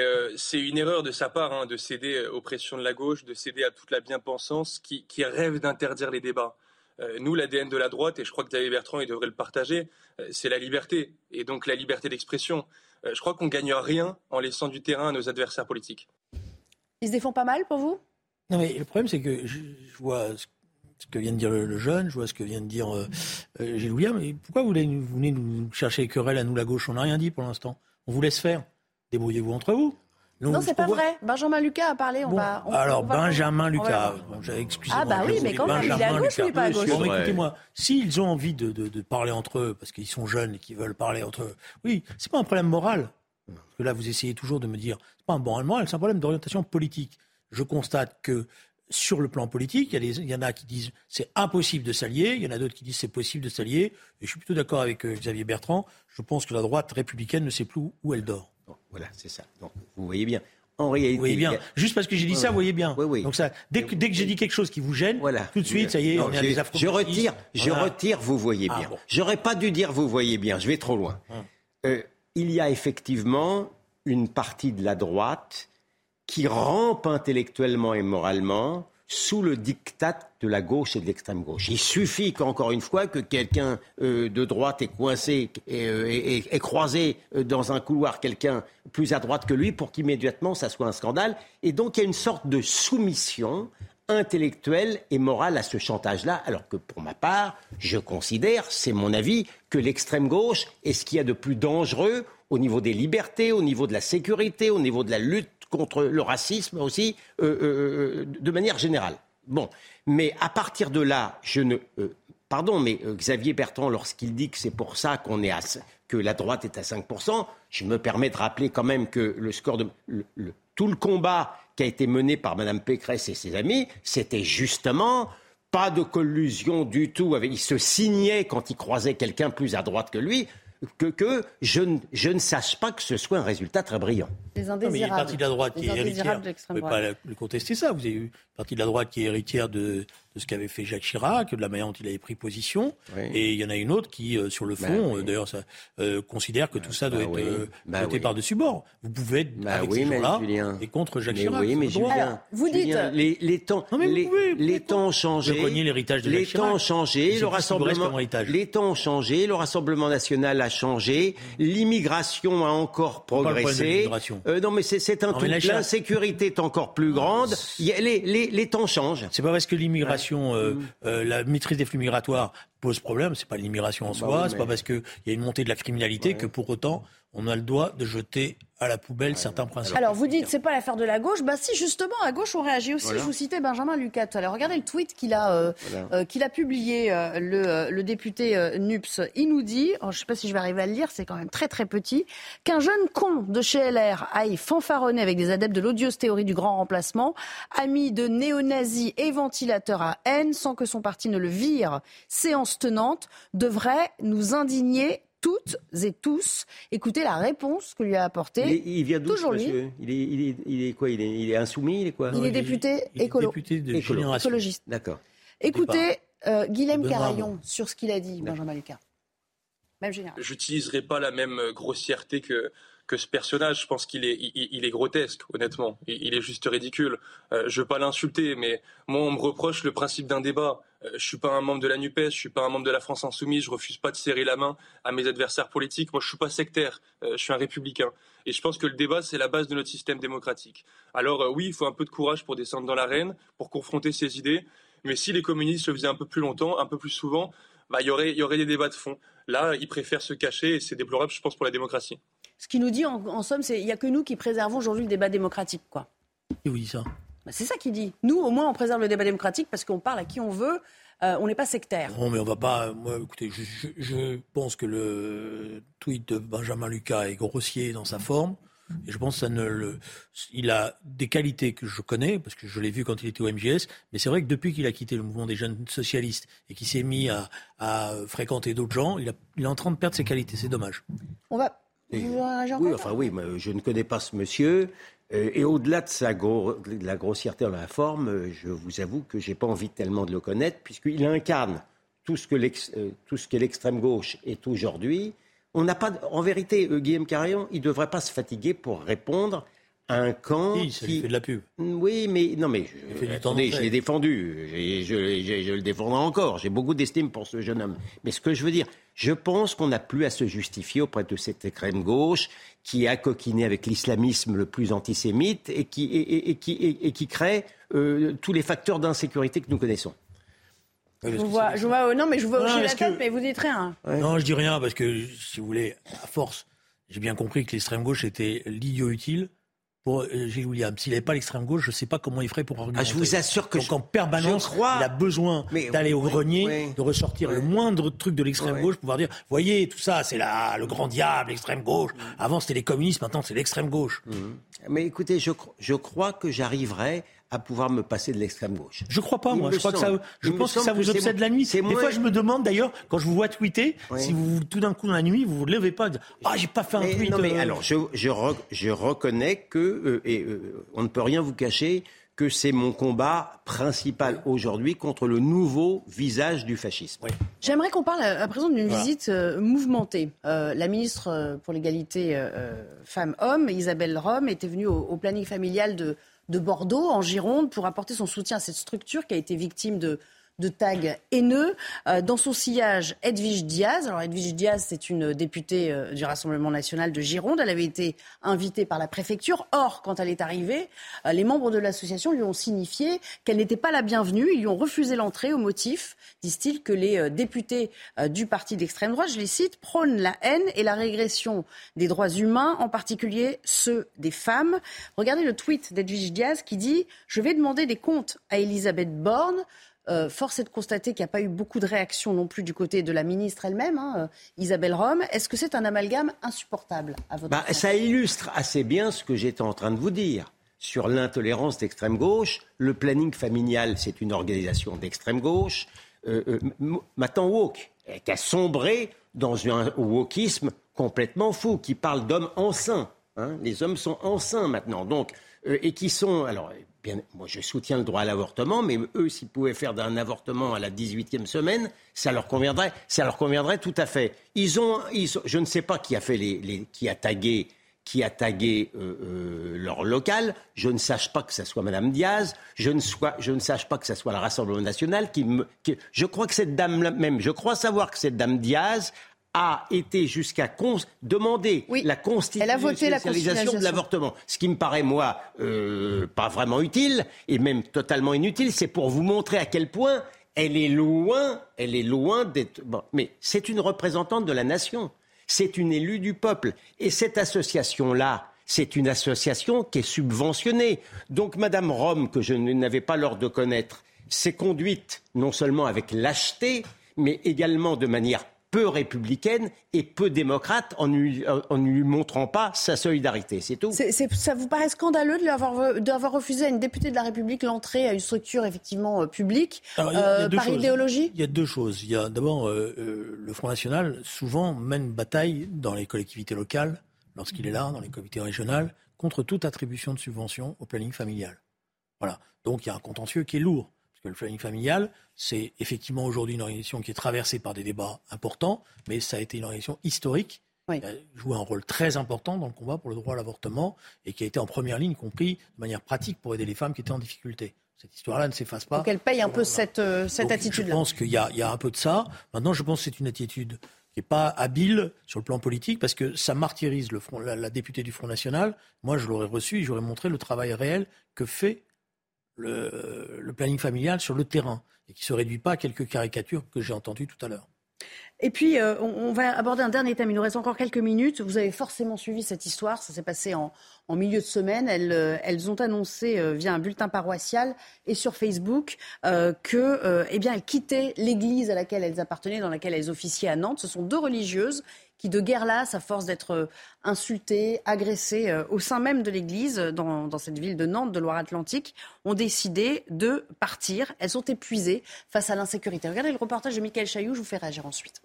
une erreur de sa part hein, de céder aux pressions de la gauche, de céder à toute la bien-pensance qui rêve d'interdire les débats. Euh, nous, l'ADN de la droite, et je crois que Xavier Bertrand, il devrait le partager, euh, c'est la liberté, et donc la liberté d'expression. je crois qu'on gagne rien en laissant du terrain à nos adversaires politiques. Ils se défendent pas mal pour vous? Non, mais le problème, c'est que je, vois ce que vient de dire le, jeune, je vois ce que vient de dire euh, Gilles William. Mais pourquoi vous, voulez, vous venez nous chercher querelle à nous, la gauche? On n'a rien dit pour l'instant. On vous laisse faire. Débrouillez-vous entre vous. Non, c'est pas vrai. Benjamin Lucas a parlé. On va, alors, Benjamin Lucas, excusez-moi. Ah, bah oui, mais quand même, il est à gauche ou il pas à gauche écoutez-moi, s'ils ont envie de, de, parler entre eux, parce qu'ils sont jeunes et qu'ils veulent parler entre eux, oui, c'est pas un problème moral. Parce que là, vous essayez toujours de me dire, c'est pas un problème moral, c'est un problème d'orientation politique. Je constate que sur le plan politique, il y, il y en a qui disent c'est impossible de s'allier, il y en a d'autres qui disent c'est possible de s'allier. Et je suis plutôt d'accord avec euh, Xavier Bertrand. Je pense que la droite républicaine ne sait plus où elle dort. Voilà, c'est ça. Donc, vous voyez bien. En réalité, vous voyez bien. Juste parce que j'ai dit ça, vous voyez bien. Oui, oui. Donc ça, dès que, dès que j'ai dit quelque chose qui vous gêne, voilà. tout de suite, ça y est, on est à des Je retire, je retire, vous voyez ah, bien. J'aurais pas dû dire vous voyez bien. Je vais trop loin. Hum. Euh, il y a effectivement une partie de la droite qui rampe intellectuellement et moralement sous le diktat de la gauche et de l'extrême gauche. Il suffit qu'encore une fois que quelqu'un euh, de droite est coincé et, euh, croisé euh, dans un couloir quelqu'un plus à droite que lui pour qu'immédiatement ça soit un scandale. Et donc il y a une sorte de soumission intellectuelle et morale à ce chantage-là, alors que pour ma part, je considère, c'est mon avis, que l'extrême gauche est ce qu'il y a de plus dangereux au niveau des libertés, au niveau de la sécurité, au niveau de la lutte contre le racisme aussi, euh, euh, euh, de manière générale. Bon, mais à partir de là, je ne. pardon, mais Xavier Bertrand, lorsqu'il dit que c'est pour ça qu'on est à, que la droite est à 5%, je me permets de rappeler quand même que le score de. tout le combat qui a été mené par Mme Pécresse et ses amis, c'était justement pas de collusion du tout. Il se signait quand il croisait quelqu'un plus à droite que lui que, que je, ne, je, ne sache pas que ce soit un résultat très brillant. Les indésirables. mais il y a une partie de la droite qui est héritière. Vous ne pouvez pas le contester ça. Vous avez eu une partie de la droite qui est héritière de, de ce qu'avait fait Jacques Chirac, de la manière dont il avait pris position. Et il y en a une autre qui, euh, sur le bah fond, euh, d'ailleurs, euh, considère que tout ça doit bah être bah voté par-dessus bord. Vous pouvez être avec ces gens-là et contre Jacques Chirac. Oui, mais Julien, vous dites... les, les, temps, les, les, temps ont changé. l'héritage de Les temps ont changé. Le rassemblement, les temps ont changé. Le Rassemblement national a changé. L'immigration a encore progressé. Euh, non, mais c'est un tout. L'insécurité est encore plus grande. Les, les, les temps changent. C'est pas parce que l'immigration euh, euh, la maîtrise des flux migratoires pose problème. C'est pas l'immigration en bah soi, c'est pas parce qu'il y a une montée de la criminalité que pour autant on a le droit de jeter à la poubelle certains principes. Alors vous dites c'est pas l'affaire de la gauche, bah si justement à gauche on réagit aussi. Je vous citais Benjamin Lucas tout à l'heure. Regardez le tweet qu'il a euh, euh, qu'il a publié euh, le, le, député Nups. Il nous dit, oh, je sais pas si je vais arriver à le lire, c'est quand même très très petit, qu'un jeune con de chez LR aille fanfaronner avec des adeptes de l'odieuse théorie du grand remplacement, ami de néo-nazis et ventilateur à haine, sans que son parti ne le vire, séance tenante, devrait nous indigner toutes et tous. Écoutez la réponse que lui a apportée. Il, vient d'où, monsieur? Il est, il, est, il est, quoi? Il est, il est insoumis Il est quoi? Il est député écolo. député de écologiste. D'accord. Écoutez euh, Guilhem Carayon sur ce qu'il a dit, Benjamin Lucas. Même général. J'utiliserai pas la même grossièreté que que ce personnage, je pense qu'il est, est grotesque, honnêtement. Il, est juste ridicule. Euh, je veux pas l'insulter, mais moi, on me reproche le principe d'un débat. Euh, je suis pas un membre de la Nupes, je suis pas un membre de la France Insoumise, je refuse pas de serrer la main à mes adversaires politiques. Moi, je suis pas sectaire, euh, je suis un républicain. Et je pense que le débat, c'est la base de notre système démocratique. Alors euh, oui, il faut un peu de courage pour descendre dans l'arène, pour confronter ses idées. Mais si les communistes le faisaient un peu plus longtemps, un peu plus souvent, bah, il y aurait des débats de fond. Là, ils préfèrent se cacher et c'est déplorable, je pense, pour la démocratie. Ce qui nous dit, en, somme, c'est qu'il n'y a que nous qui préservons aujourd'hui le débat démocratique, quoi. Et oui, ça. Bah, c'est ça qu'il dit. Nous, au moins, on préserve le débat démocratique parce qu'on parle à qui on veut. Euh, on n'est pas sectaire. Non, mais on va pas. Moi, écoutez, je, pense que le tweet de Benjamin Lucas est grossier dans sa forme. Et je pense que ça ne le. Il a des qualités que je connais, parce que je l'ai vu quand il était au MGS, mais c'est vrai que depuis qu'il a quitté le mouvement des jeunes socialistes et qu'il s'est mis à, fréquenter d'autres gens, il, il est en train de perdre ses qualités. C'est dommage. On va. Oui, enfin oui, mais je ne connais pas ce monsieur. Euh, et au-delà de, sa de la grossièreté dans la forme, euh, je vous avoue que je n'ai pas envie tellement de le connaître, puisqu'il incarne tout ce que euh, l'extrême gauche est aujourd'hui, On n'a pas, en vérité, Guillaume Carillon, il ne devrait pas se fatiguer pour répondre un camp Oui, ça lui qui... fait de la pub. Oui, mais non, mais fait je, du temps attendez, je l'ai défendu. Je, je- je le défendrai encore. J'ai beaucoup d'estime pour ce jeune homme. Mais ce que je veux dire, je pense qu'on n'a plus à se justifier auprès de cette extrême gauche qui a coquiné avec l'islamisme le plus antisémite et qui, et, et- et qui, et- et qui crée euh, tous les facteurs d'insécurité que nous connaissons. Je vous vois, je vois- non, mais je vois Non, la tête, que- mais vous dites rien. Non, je dis rien parce que, si vous voulez, à force, j'ai bien compris que l'extrême gauche était l'idiot utile pour euh, Gilles William. S'il n'avait pas l'extrême gauche, je ne sais pas comment il ferait pour argumenter. Ah, je vous assure que Donc je- en permanence, crois- il a besoin d'aller au grenier, oui. de ressortir le moindre truc de l'extrême gauche pour pouvoir dire, voyez, tout ça, c'est la, le grand diable, l'extrême gauche. Avant, c'était les communistes, maintenant, c'est l'extrême gauche. Mais écoutez, je crois que j'arriverai à pouvoir me passer de l'extrême gauche. Je crois pas, Il moi. Je crois que ça, semble. je Il me pense que ça vous que obsède la nuit. Des moins- fois, je me demande d'ailleurs, quand je vous vois tweeter, Oui. si vous, tout d'un coup, dans la nuit, vous vous levez pas, ah, j'ai pas fait un Mais, tweet. non, mais euh, alors, je, je, re- je reconnais que, euh, et euh, on ne peut rien vous cacher, que c'est mon combat principal aujourd'hui contre le nouveau visage du fascisme. J'aimerais qu'on parle à présent d'une Voilà. visite euh, mouvementée. Euh, la ministre pour l'égalité euh, femmes-hommes, Isabelle Rome, était venue au, au planning familial de, de Bordeaux, en Gironde, pour apporter son soutien à cette structure qui a été victime de, de tags haineux. Euh, dans son sillage, Edwige Diaz. Alors Edwige Diaz, c'est une députée euh, du Rassemblement national de Gironde. Elle avait été invitée par la préfecture. Or, quand elle est arrivée, euh, les membres de l'association lui ont signifié qu'elle n'était pas la bienvenue. Ils lui ont refusé l'entrée au motif, disent-ils, que les députés du parti d'extrême droite, je les cite, prônent la haine et la régression des droits humains, en particulier ceux des femmes. Regardez le tweet d'Edwige Diaz qui dit « Je vais demander des comptes à Elisabeth Borne ». Euh, force est de constater qu'il n'y a pas eu beaucoup de réactions non plus du côté de la ministre elle-même, hein, euh, Isabelle Rome. Est-ce que c'est un amalgame insupportable à votre Bah, ça illustre assez bien ce que j'étais en train de vous dire sur l'intolérance d'extrême gauche. Le planning familial, c'est une organisation d'extrême gauche. Euh, euh, maintenant, woke, qui a sombré dans un wokisme complètement fou, qui parle d'hommes enceints. hein. Les hommes sont enceints maintenant, donc, euh, et qui sont. Alors, moi, je soutiens le droit à l'avortement, mais eux, s'ils pouvaient faire d'un avortement à la 18e semaine, ça leur conviendrait, tout à fait. Je ne sais pas qui a tagué leur local. Je ne sache pas que ce soit Madame Diaz. Je ne, sois, sache pas que ce soit le Rassemblement national. Je crois que cette dame même, je crois savoir que cette dame Diaz a été jusqu'à cons- demander la voté la constitutionnalisation de constitutionnalisation. l'avortement. Ce qui me paraît, moi, euh, pas vraiment utile, et même totalement inutile, c'est pour vous montrer à quel point elle est loin, elle est loin d'être... bon, mais c'est une représentante de la nation, c'est une élue du peuple. Et cette association-là, c'est une association qui est subventionnée. Donc Madame Rome, que je n'avais pas l'ordre de connaître, s'est conduite non seulement avec lâcheté, mais également de manière peu républicaine et peu démocrate en ne lui, en ne lui montrant pas sa solidarité. C'est tout. C'est- c'est- ça vous paraît scandaleux de lui avoir, d'avoir refusé à une députée de la République l'entrée à une structure effectivement euh, publique Alors, il y a- il y a euh, par choses. idéologie? Il y a deux choses. Il y a d'abord euh, euh, le Front National souvent mène bataille dans les collectivités locales, lorsqu'il est là, dans les comités régionales, contre toute attribution de subvention au planning familial. Voilà. Donc il y a un contentieux qui est lourd. Que le planning familial, c'est effectivement aujourd'hui une organisation qui est traversée par des débats importants, mais ça a été une organisation historique qui a joué un rôle très important dans le combat pour le droit à l'avortement et qui a été en première ligne, y compris de manière pratique pour aider les femmes qui étaient en difficulté. Cette histoire-là ne s'efface pas. Donc elle paye un peu cette, euh, cette Donc, Je attitude-là. pense qu'il y, y a un peu de ça. Maintenant, je pense que c'est une attitude qui n'est pas habile sur le plan politique parce que ça martyrise le front, la, la députée du Front National. Moi, je l'aurais reçu et j'aurais montré le travail réel que fait le, planning familial sur le terrain et qui ne se réduit pas à quelques caricatures que j'ai entendues tout à l'heure. Et puis, euh, on, va aborder un dernier thème. Il nous reste encore quelques minutes. Vous avez forcément suivi cette histoire. Ça s'est passé en, milieu de semaine. Elles, euh, ont annoncé euh, via un bulletin paroissial et sur Facebook que, eh quittaient l'église à laquelle elles appartenaient, dans laquelle elles officiaient à Nantes. Ce sont deux religieuses qui, de guerre lasse, à force d'être euh, insultées, agressées euh, au sein même de l'église, euh, dans, dans cette ville de Nantes, de Loire-Atlantique, ont décidé de partir. Elles sont épuisées face à l'insécurité. Regardez le reportage de Michael Chailloux. Je vous fais réagir ensuite.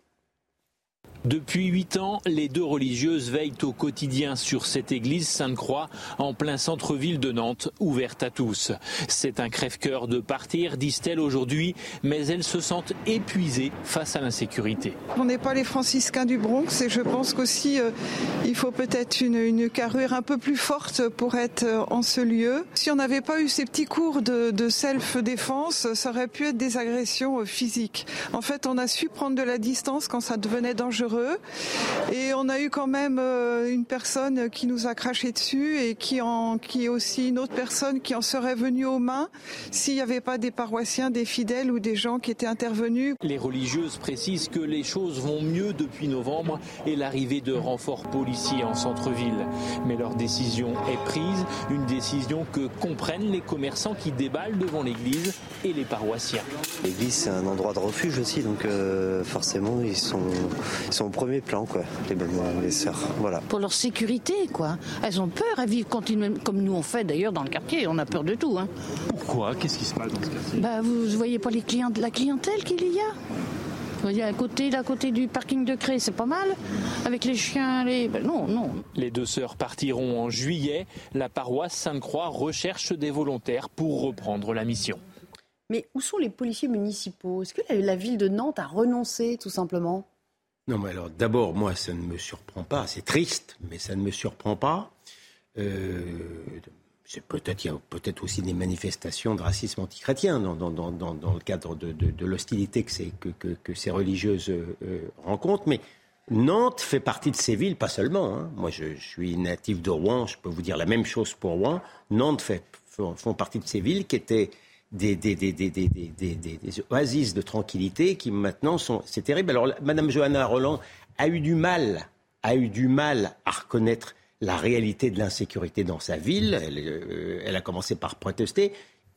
Depuis huit ans, les deux religieuses veillent au quotidien sur cette église Sainte-Croix en plein centre-ville de Nantes, ouverte à tous. C'est un crève-cœur de partir, disent-elles aujourd'hui, mais elles se sentent épuisées face à l'insécurité. On n'est pas les franciscains du Bronx et je pense qu'aussi euh, il faut peut-être une, carrure un peu plus forte pour être euh, en ce lieu. Si on n'avait pas eu ces petits cours de, de self-défense, ça aurait pu être des agressions euh, physiques. En fait, on a su prendre de la distance quand ça devenait dangereux et on a eu quand même euh, une personne qui nous a craché dessus et qui, en, qui est aussi une autre personne qui en serait venue aux mains s'il n'y avait pas des paroissiens, des fidèles ou des gens qui étaient intervenus. Les religieuses précisent que les choses vont mieux depuis novembre et l'arrivée de renforts policiers en centre-ville. Mais leur décision est prise, une décision que comprennent les commerçants qui déballent devant l'église et les paroissiens. L'église, c'est un endroit de refuge aussi, donc euh, forcément, ils sont, ils sont au premier plan, quoi, les, les sœurs. Voilà. Pour leur sécurité, quoi. Elles ont peur, elles vivent continuellement, comme nous on fait d'ailleurs dans le quartier, on a peur de tout. Hein. Pourquoi? Qu'est-ce qui se passe dans ce quartier? Bah, Vous ne voyez pas les clients, la clientèle qu'il y a? Vous voyez, à côté, à côté du parking de Cré, c'est pas mal. Avec les chiens, les. Ben non, non. Les deux sœurs partiront en juillet. La paroisse Sainte-Croix recherche des volontaires pour reprendre la mission. Mais où sont les policiers municipaux? Est-ce que la ville de Nantes a renoncé, tout simplement? Non, mais alors d'abord, moi, ça ne me surprend pas. C'est triste, mais ça ne me surprend pas. Euh, peut-être, il y a peut-être aussi des manifestations de racisme antichrétien dans, dans, dans, dans le cadre de, de, l'hostilité que, que, que, que, ces religieuses euh, rencontrent. Mais Nantes fait partie de ces villes, pas seulement. Hein. Moi, je, suis natif de Rouen, je peux vous dire la même chose pour Rouen. Nantes fait, font partie de ces villes qui étaient des, des, des, des, oasis de tranquillité qui maintenant sont. C'est terrible. Alors, Madame Johanna Roland a eu du mal, a eu du mal à reconnaître la réalité de l'insécurité dans sa ville. Elle, euh, elle, a commencé par protester.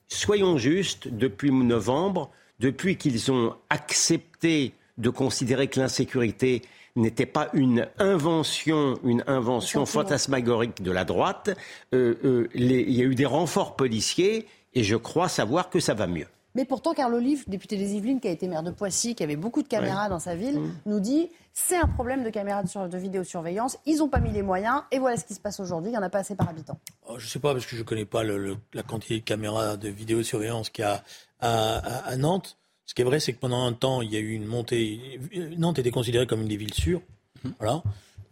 Soyons justes, depuis novembre, depuis qu'ils ont accepté de considérer que l'insécurité n'était pas une invention, une invention fantasmagorique de la droite, euh, euh, les, il y a eu des renforts policiers et je crois savoir que ça va mieux. Mais pourtant, Carl Olive, député des Yvelines, qui a été maire de Poissy, qui avait beaucoup de caméras ouais. dans sa ville, mmh. nous dit c'est un problème de caméras de, de vidéosurveillance. Ils n'ont pas mis les moyens et voilà ce qui se passe aujourd'hui. Il n'y en a pas assez par habitant. Oh, je ne sais pas parce que je ne connais pas le, le, la quantité de caméras de vidéosurveillance qu'il y a à, à, à, Nantes. Ce qui est vrai, c'est que pendant un temps, il y a eu une montée. Nantes était considérée comme une des villes sûres. Mmh. Voilà.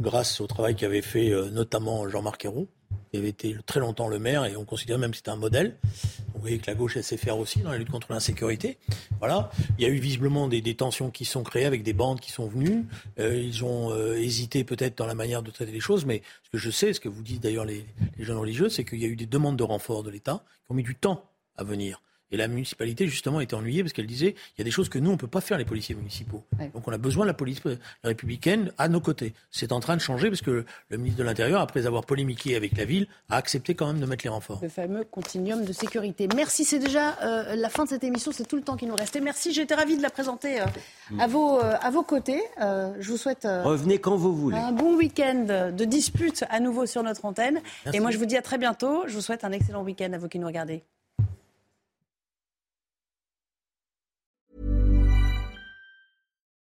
Grâce au travail qu'avait fait euh, notamment Jean-Marc Ayrault qui avait été très longtemps le maire, et on considère même que c'était un modèle. Vous voyez que la gauche, elle sait faire aussi dans la lutte contre l'insécurité. Voilà. Il y a eu visiblement des, tensions qui sont créées avec des bandes qui sont venues. Euh, ils ont euh, hésité peut-être dans la manière de traiter les choses, mais ce que je sais, ce que vous dites d'ailleurs les, les jeunes religieux, c'est qu'il y a eu des demandes de renfort de l'État qui ont mis du temps à venir. Et la municipalité, justement, était ennuyée parce qu'elle disait il y a des choses que nous, on ne peut pas faire, les policiers municipaux. Ouais. Donc on a besoin de la police républicaine à nos côtés. C'est en train de changer parce que le ministre de l'Intérieur, après avoir polémiqué avec la ville, a accepté quand même de mettre les renforts. Le fameux continuum de sécurité. Merci, c'est déjà euh, la fin de cette émission, c'est tout le temps qui nous restait. Merci, j'étais ravie de la présenter euh, à, vos, euh, à vos côtés. je vous souhaite. Revenez quand vous voulez. Un bon week-end de dispute à nouveau sur notre antenne. Merci. Et moi, je vous dis à très bientôt. Je vous souhaite un excellent week-end à vous qui nous regardez.